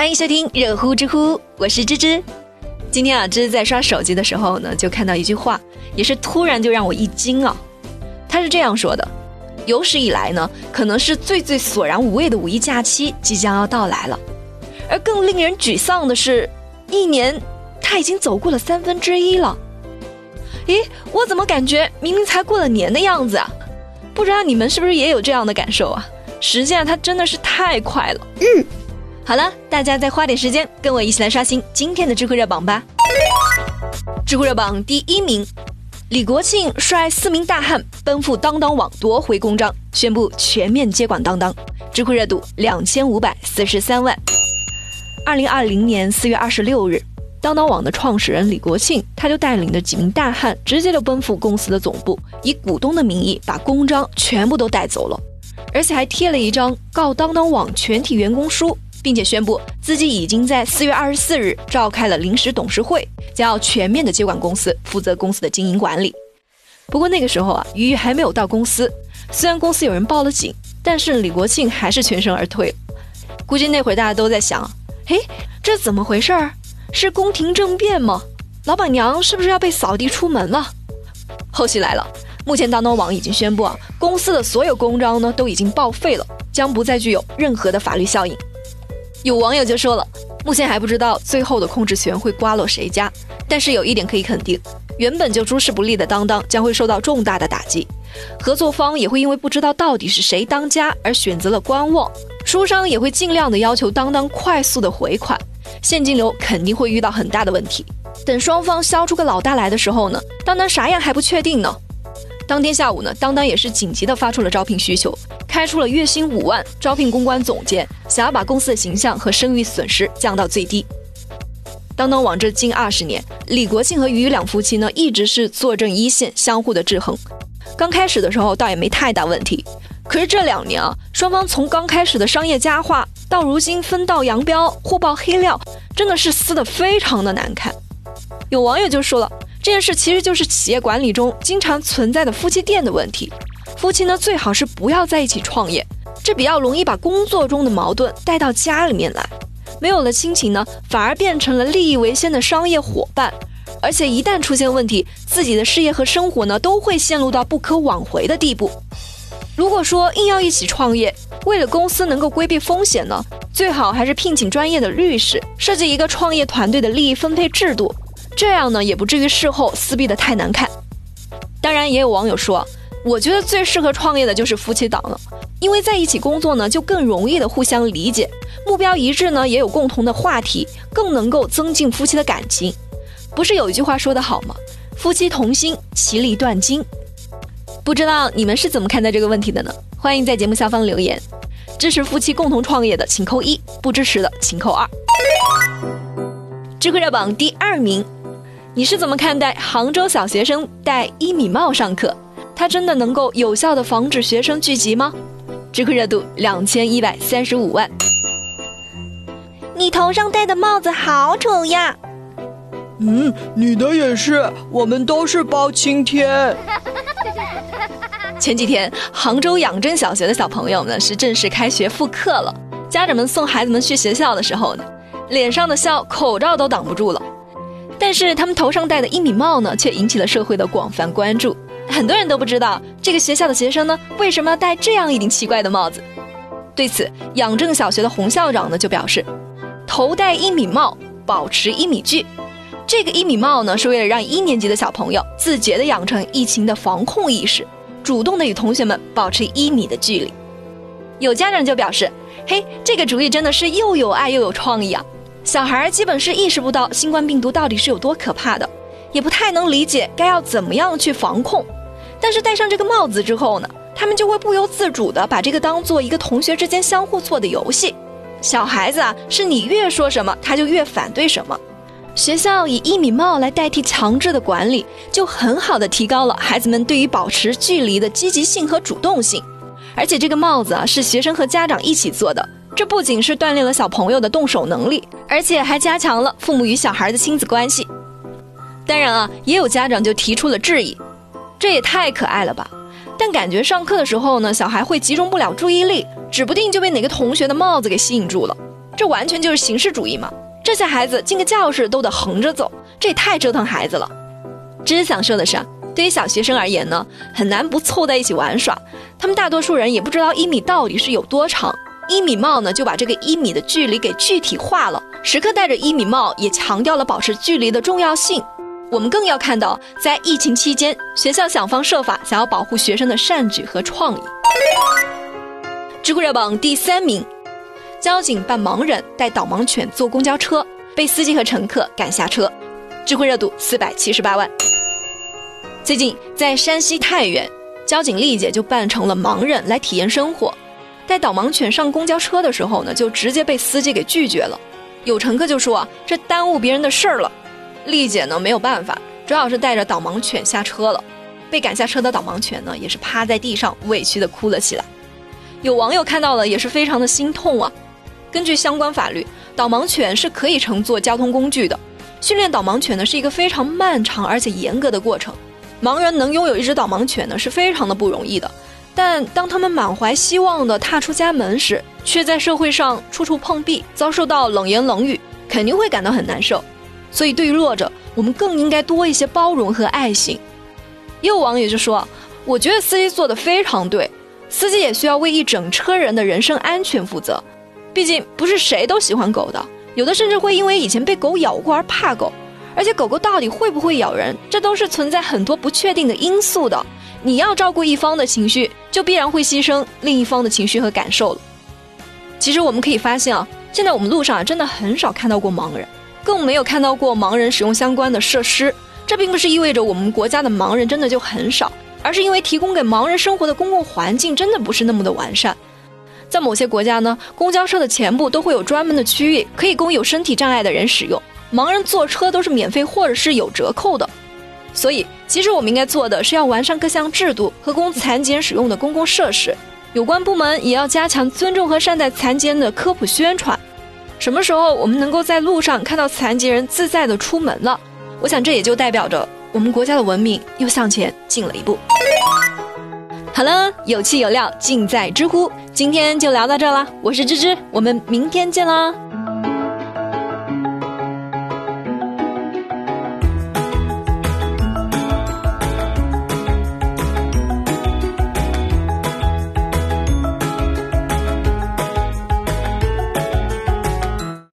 欢迎收听热乎知乎，我是芝芝。今天啊，芝芝在刷手机的时候呢，就看到一句话，也是突然就让我一惊啊。他是这样说的：有史以来呢，可能是最最索然无味的五一假期即将要到来了，而更令人沮丧的是，一年他已经走过了三分之一了。咦，我怎么感觉明明才过了年的样子啊？不知道你们是不是也有这样的感受啊？时间啊，它真的是太快了。嗯，好了，大家再花点时间跟我一起来刷新今天的知乎热榜吧。知乎热榜第一名，李国庆率四名大汉奔赴当当网夺回公章，宣布全面接管当当，知乎热度两千五百四十三万。二零二零年四月二十六日。当当网的创始人李国庆，他就带领着几名大汉，直接就奔赴公司的总部，以股东的名义把公章全部都带走了，而且还贴了一张告当当网全体员工书，并且宣布自己已经在四月二十四日召开了临时董事会，将要全面的接管公司，负责公司的经营管理。不过那个时候啊，鱼鱼还没有到公司，虽然公司有人报了警，但是李国庆还是全身而退。估计那会儿大家都在想，嘿，这怎么回事儿？是宫廷政变吗？老板娘是不是要被扫地出门了？后续来了，目前当当网已经宣布啊，公司的所有公章呢都已经报废了，将不再具有任何的法律效应。有网友就说了，目前还不知道最后的控制权会刮落谁家，但是有一点可以肯定，原本就诸事不利的当当将会受到重大的打击，合作方也会因为不知道到底是谁当家而选择了观望，书商也会尽量的要求当当快速的回款。现金流肯定会遇到很大的问题。等双方消出个老大来的时候呢，当当啥样还不确定呢。当天下午呢，当当也是紧急的发出了招聘需求，开出了月薪五万，招聘公关总监，想要把公司的形象和声誉损失降到最低。当当网这近二十年，李国庆和于两夫妻呢，一直是坐镇一线，相互的制衡。刚开始的时候倒也没太大问题，可是这两年啊，双方从刚开始的商业佳话。到如今分道扬镳，互爆黑料，真的是撕得非常的难看。有网友就说了，这件事其实就是企业管理中经常存在的夫妻店的问题。夫妻呢最好是不要在一起创业，这比较容易把工作中的矛盾带到家里面来。没有了亲情呢，反而变成了利益为先的商业伙伴，而且一旦出现问题，自己的事业和生活呢都会陷入到不可挽回的地步。如果说硬要一起创业，为了公司能够规避风险呢，最好还是聘请专业的律师，设计一个创业团队的利益分配制度，这样呢也不至于事后撕逼的太难看。当然，也有网友说，我觉得最适合创业的就是夫妻档了，因为在一起工作呢，就更容易的互相理解，目标一致呢，也有共同的话题，更能够增进夫妻的感情。不是有一句话说得好吗？夫妻同心，其利断金。不知道你们是怎么看待这个问题的呢？欢迎在节目下方留言，支持夫妻共同创业的请扣一，不支持的请扣二。知乎热榜第二名，你是怎么看待杭州小学生戴一米帽上课？它真的能够有效的防止学生聚集吗？知乎热度两千一百三十五万。你头上戴的帽子好丑呀！嗯，你的也是，我们都是包青天。前几天，杭州养正小学的小朋友呢是正式开学复课了。家长们送孩子们去学校的时候呢，脸上的笑口罩都挡不住了。但是他们头上戴的一米帽呢，却引起了社会的广泛关注。很多人都不知道这个学校的学生呢为什么要戴这样一顶奇怪的帽子。对此，养正小学的洪校长呢就表示，头戴一米帽，保持一米距。这个一米帽呢是为了让一年级的小朋友自觉地养成疫情的防控意识。主动的与同学们保持一米的距离，有家长就表示：“嘿，这个主意真的是又有爱又有创意啊！小孩基本是意识不到新冠病毒到底是有多可怕的，也不太能理解该要怎么样去防控。但是戴上这个帽子之后呢，他们就会不由自主的把这个当做一个同学之间相互错的游戏。小孩子啊，是你越说什么，他就越反对什么。”学校以一米帽来代替强制的管理，就很好的提高了孩子们对于保持距离的积极性和主动性。而且这个帽子啊是学生和家长一起做的，这不仅是锻炼了小朋友的动手能力，而且还加强了父母与小孩的亲子关系。当然啊，也有家长就提出了质疑，这也太可爱了吧！但感觉上课的时候呢，小孩会集中不了注意力，指不定就被哪个同学的帽子给吸引住了。这完全就是形式主义嘛！这些孩子进个教室都得横着走，这也太折腾孩子了。只想说的是，对于小学生而言呢，很难不凑在一起玩耍。他们大多数人也不知道一米到底是有多长，一米帽呢就把这个一米的距离给具体化了。时刻戴着一米帽，也强调了保持距离的重要性。我们更要看到，在疫情期间，学校想方设法想要保护学生的善举和创意。知乎热榜第三名，交警扮盲人带导盲犬坐公交车，被司机和乘客赶下车。知乎热度四百七十八万。最近在山西太原，交警丽姐就扮成了盲人来体验生活，带导盲犬上公交车的时候呢，就直接被司机给拒绝了。有乘客就说：“这耽误别人的事儿了。”丽姐呢没有办法，只好是带着导盲犬下车了。被赶下车的导盲犬呢，也是趴在地上委屈的哭了起来。有网友看到了，也是非常的心痛啊。根据相关法律，导盲犬是可以乘坐交通工具的。训练导盲犬呢是一个非常漫长而且严格的过程。盲人能拥有一只导盲犬呢是非常的不容易的。但当他们满怀希望的踏出家门时，却在社会上处处碰壁，遭受到冷言冷语，肯定会感到很难受。所以，对于弱者，我们更应该多一些包容和爱心。也有网友就说：“我觉得司机做的非常对，司机也需要为一整车人的人身安全负责。毕竟不是谁都喜欢狗的，有的甚至会因为以前被狗咬过而怕狗。而且狗狗到底会不会咬人，这都是存在很多不确定的因素的。你要照顾一方的情绪，就必然会牺牲另一方的情绪和感受了。其实我们可以发现啊，现在我们路上啊，真的很少看到过盲人。”更没有看到过盲人使用相关的设施，这并不是意味着我们国家的盲人真的就很少，而是因为提供给盲人生活的公共环境真的不是那么的完善。在某些国家呢，公交车的前部都会有专门的区域可以供有身体障碍的人使用，盲人坐车都是免费或者是有折扣的。所以，其实我们应该做的是要完善各项制度和供残疾人使用的公共设施，有关部门也要加强尊重和善待残疾人的科普宣传。什么时候我们能够在路上看到残疾人自在的出门了？我想这也就代表着我们国家的文明又向前进了一步。好了，有气有料尽在知乎，今天就聊到这了。我是芝芝，我们明天见啦。